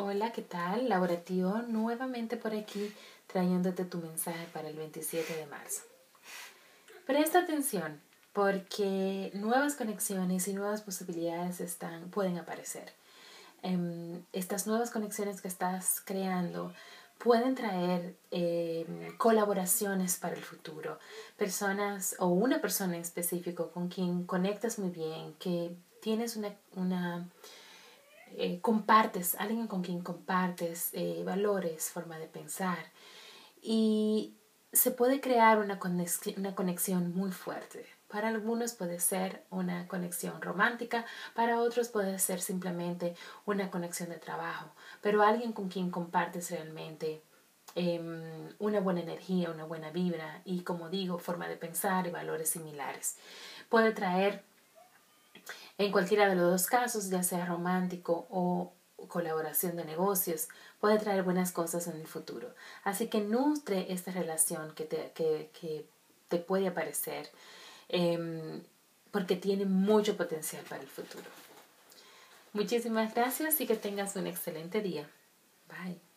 Hola, ¿qué tal? Laura Tio, nuevamente por aquí trayéndote tu mensaje para el 27 de marzo. Presta atención porque nuevas conexiones y nuevas posibilidades están, pueden aparecer. Em, estas nuevas conexiones que estás creando pueden traer em, colaboraciones para el futuro. Personas o una persona en específico con quien conectas muy bien, que tienes una, una eh, compartes, alguien con quien compartes eh, valores, forma de pensar y se puede crear una una conexión muy fuerte. Para algunos puede ser una conexión romántica, para otros puede ser simplemente una conexión de trabajo, pero alguien con quien compartes realmente em, una buena energía, una buena vibra y, como digo, forma de pensar y valores similares. Puede traer, en cualquiera de los dos casos, ya sea romántico o colaboración de negocios, puede traer buenas cosas en el futuro. Así que nutre esta relación que te, que, que te puede aparecer Em, porque tiene mucho potencial para el futuro. Muchísimas gracias y que tengas un excelente día. Bye.